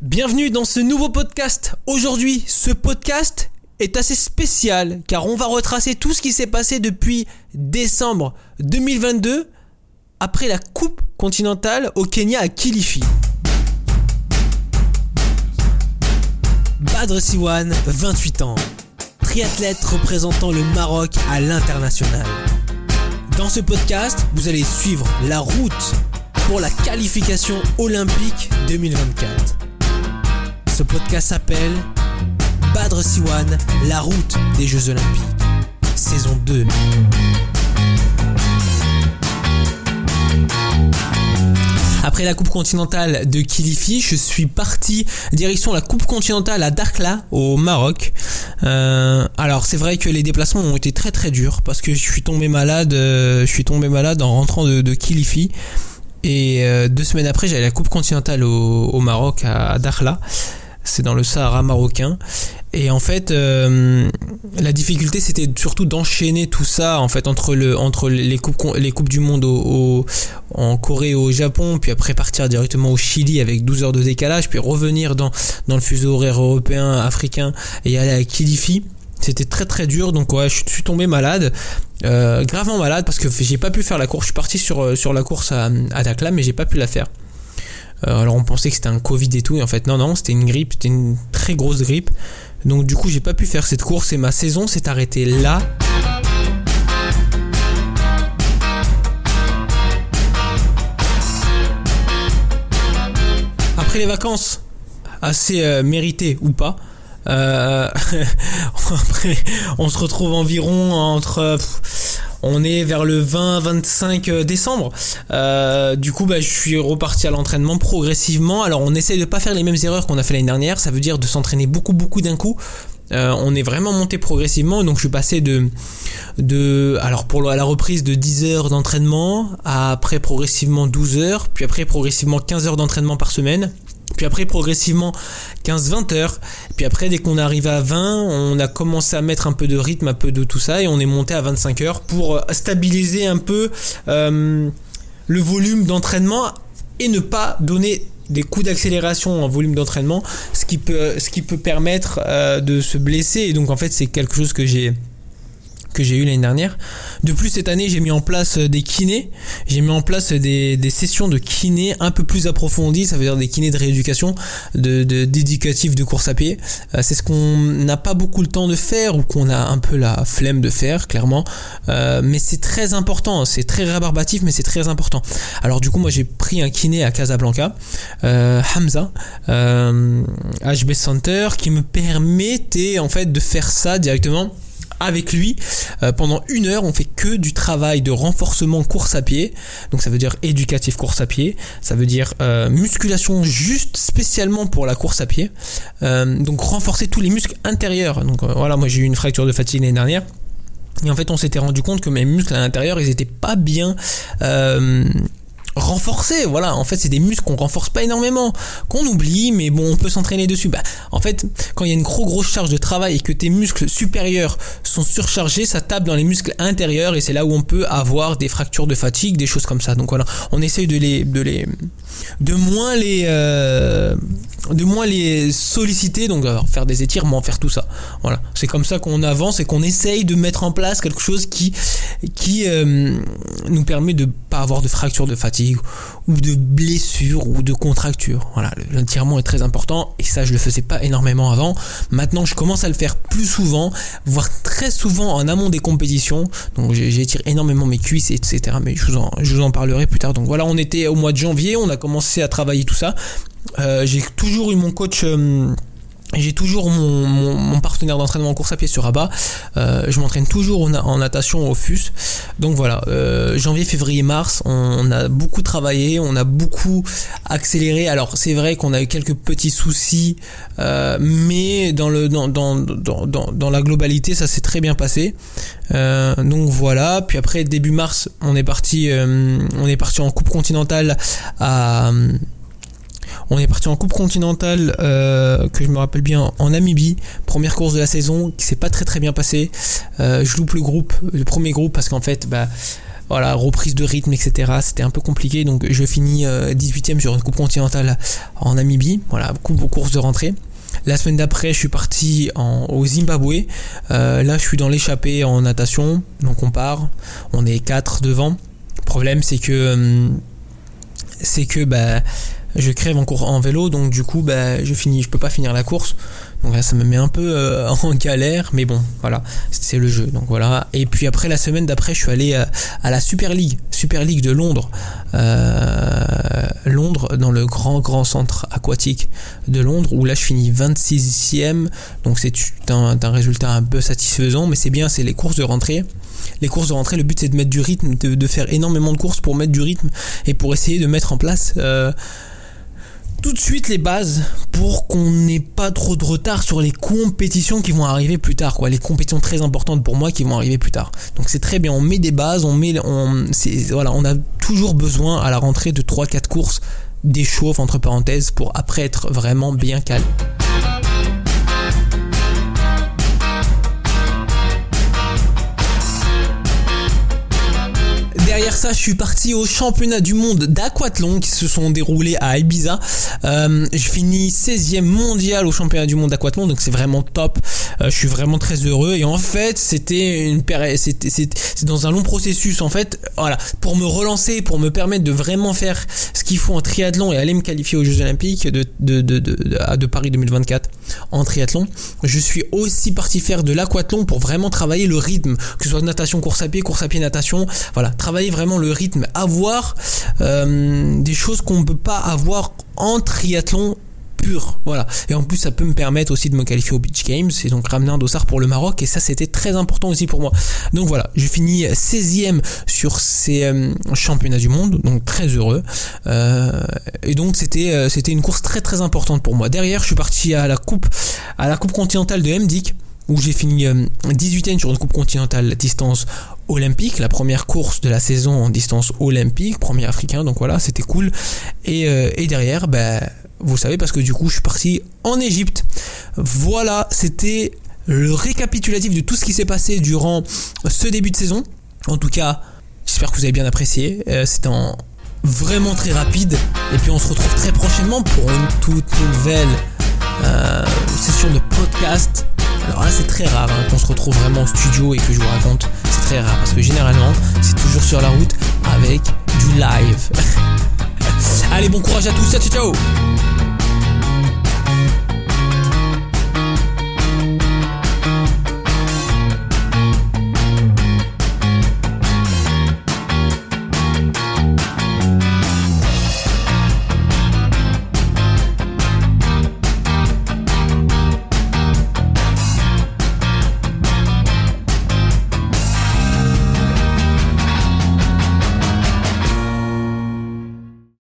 Bienvenue dans ce nouveau podcast. Aujourd'hui, ce podcast est assez spécial car on va retracer tout ce qui s'est passé depuis décembre 2022 après la Coupe continentale au Kenya à Kilifi. Badr Siwan, 28 ans, triathlète représentant le Maroc à l'international. Dans ce podcast, vous allez suivre la route pour la qualification olympique 2024. Ce podcast s'appelle Badr Siwan, la route des Jeux Olympiques, saison 2. Après la Coupe continentale de Kilifi, je suis parti direction la Coupe continentale à Dakhla au Maroc. Euh, alors c'est vrai que les déplacements ont été très très durs parce que je suis tombé malade, euh, je suis tombé malade en rentrant de, Kilifi. Et euh, deux semaines après, j'avais la Coupe continentale au, Maroc à, à Dakhla c'est dans le Sahara marocain. Et en fait, euh, la difficulté, c'était surtout d'enchaîner tout ça, en fait, entre le, entre les coupes, les coupes du monde au, en Corée et au Japon, puis après partir directement au Chili avec 12 heures de décalage, puis revenir dans, dans le fuseau horaire européen, africain, et aller à Kilifi. C'était très très dur, donc ouais, je suis tombé malade, euh, gravement malade parce que j'ai pas pu faire la course. Je suis parti sur, sur la course à, à mais j'ai pas pu la faire. Euh, alors on pensait que c'était un Covid et tout, et en fait non non, c'était une grippe, c'était une très grosse grippe. Donc du coup j'ai pas pu faire cette course et ma saison s'est arrêtée là. Après les vacances, assez euh, méritées ou pas, euh, on se retrouve environ entre on est vers le 20-25 décembre. Euh, du coup, bah, je suis reparti à l'entraînement progressivement. Alors, on essaie de pas faire les mêmes erreurs qu'on a fait l'année dernière. Ça veut dire de s'entraîner beaucoup, beaucoup d'un coup. Euh, on est vraiment monté progressivement. Donc, je suis passé de, de, alors pour la reprise de 10 heures d'entraînement après progressivement 12 heures, puis après progressivement 15 heures d'entraînement par semaine. Puis après, progressivement, 15-20 heures. Puis après, dès qu'on arrive à 20, on a commencé à mettre un peu de rythme, un peu de tout ça, et on est monté à 25 heures pour stabiliser un peu euh, le volume d'entraînement et ne pas donner des coups d'accélération en volume d'entraînement, ce qui peut, ce qui peut permettre euh, de se blesser. Et donc, en fait, c'est quelque chose que j'ai que j'ai eu l'année dernière. De plus, cette année, j'ai mis en place des kinés. J'ai mis en place des, sessions de kinés un peu plus approfondies. Ça veut dire des kinés de rééducation, de, d'éducatif de course à pied. Euh, c'est ce qu'on n'a pas beaucoup le temps de faire ou qu'on a un peu la flemme de faire, clairement. Euh, mais c'est très important. C'est très rébarbatif, mais c'est très important. Alors du coup, moi, j'ai pris un kiné à Casablanca, euh, Hamza, euh, HB Center, qui me permettait en fait de faire ça directement avec lui. Euh, pendant une heure on fait que du travail de renforcement course à pied. Donc ça veut dire éducatif course à pied. Ça veut dire euh, musculation juste spécialement pour la course à pied. Euh, donc renforcer tous les muscles intérieurs. Donc voilà moi j'ai eu une fracture de fatigue l'année dernière. Et en fait on s'était rendu compte que mes muscles à l'intérieur ils étaient pas bien renforcer. Voilà en fait c'est des muscles qu'on renforce pas énormément qu'on oublie mais bon on peut s'entraîner dessus. Bah en fait quand il y a une gros grosse charge de travail et que tes muscles supérieurs sont surchargés ça tape dans les muscles intérieurs et c'est là où on peut avoir des fractures de fatigue des choses comme ça. Donc voilà on essaye de les de les de moins les euh, de moins les solliciter donc faire des étirements faire tout ça. Voilà c'est comme ça qu'on avance et qu'on essaye de mettre en place quelque chose qui qui euh, nous permet de avoir de fracture de fatigue ou de blessure ou de contracture. Voilà l'étirement est très important et ça je le faisais pas énormément avant. Maintenant je commence à le faire plus souvent voire très souvent en amont des compétitions. Donc j'étire énormément mes cuisses etc mais je vous en je vous en parlerai plus tard. Donc voilà on était au mois de janvier on a commencé à travailler tout ça. Euh, j'ai toujours eu mon coach euh, j'ai toujours mon, mon, mon partenaire d'entraînement en course à pied sur Rabat. Euh, je m'entraîne toujours en, natation au FUS. Donc voilà, euh, janvier, février, mars, on, on, a beaucoup travaillé, on a beaucoup accéléré. Alors c'est vrai qu'on a eu quelques petits soucis, euh, mais dans, le, dans, dans, dans, dans, la globalité, ça s'est très bien passé. Euh, donc voilà. Puis après début mars, on est parti, euh, on est parti en coupe continentale à on est parti en coupe continentale, euh, que je me rappelle bien, en Namibie, première course de la saison, qui s'est pas très très bien passée. Euh, je loupe le groupe, le premier groupe, parce qu'en fait, bah, voilà, reprise de rythme, etc. C'était un peu compliqué, donc je finis 18ème sur une coupe continentale en Namibie, voilà, coupe aux de rentrée. La semaine d'après, je suis parti au Zimbabwe. là, je suis dans l'échappée en natation, donc on part. On est 4 devant. Le problème, c'est que c'est que bah je crève en cours en vélo donc du coup bah je finis je peux pas finir la course. Donc là ça me met un peu euh, en galère mais bon voilà. C'est le jeu donc voilà. Et puis après la semaine d'après je suis allé euh, à, la Super League Super League de Londres. Euh, Londres dans le grand grand centre aquatique de Londres où là je finis 26e donc c'est un, résultat un peu satisfaisant mais c'est bien c'est les courses de rentrée. Les courses de rentrée, le but c'est de mettre du rythme, de, faire énormément de courses pour mettre du rythme et pour essayer de mettre en place tout de suite les bases pour qu'on n'ait pas trop de retard sur les compétitions qui vont arriver plus tard, quoi. Les compétitions très importantes pour moi qui vont arriver plus tard. Donc c'est très bien, on met des bases, on met, on, on a toujours besoin à la rentrée de 3-4 courses d'échauffe entre parenthèses pour après être vraiment bien calme. Derrière ça, je suis parti au championnat du monde d'aquathlon qui se sont déroulés à Ibiza. Euh, je finis 16e mondial au championnat du monde d'aquathlon, donc c'est vraiment top. Euh, je suis vraiment très heureux. Et en fait, c'était une c'est dans un long processus en fait. Voilà, pour me relancer, pour me permettre de vraiment faire ce qu'il faut en triathlon et aller me qualifier aux Jeux Olympiques de de, de, de, de Paris 2024 en triathlon. Je suis aussi parti faire de l'aquathlon pour vraiment travailler le rythme, que ce soit natation, course à pied, course à pied, natation. Voilà, travailler vraiment le rythme, avoir euh, des choses qu'on ne peut pas avoir en triathlon pur. Voilà. Et en plus, ça peut me permettre aussi de me qualifier au Beach Games et donc ramener un dossard pour le Maroc. Et ça, c'était très important aussi pour moi. Donc voilà, j'ai fini 16e sur ces euh, championnats du monde, donc très heureux. Euh, et donc c'était c'était une course très très importante pour moi. Derrière, je suis parti à la coupe à la coupe continentale de MDIC où j'ai fini 18e sur une coupe continentale distance olympique, la première course de la saison en distance olympique, premier africain, donc voilà, c'était cool. Et, euh, et derrière, ben, vous savez, parce que du coup, je suis parti en Égypte. Voilà, c'était le récapitulatif de tout ce qui s'est passé durant ce début de saison. En tout cas, j'espère que vous avez bien apprécié. Euh, C'était vraiment très rapide. Et puis on se retrouve très prochainement pour une toute nouvelle euh, session de podcast. Alors là, c'est très rare hein, qu'on se retrouve vraiment au studio et que je vous raconte. C'est très rare parce que généralement, c'est toujours sur la route avec du live. Allez, bon courage à tous. Ciao, ciao.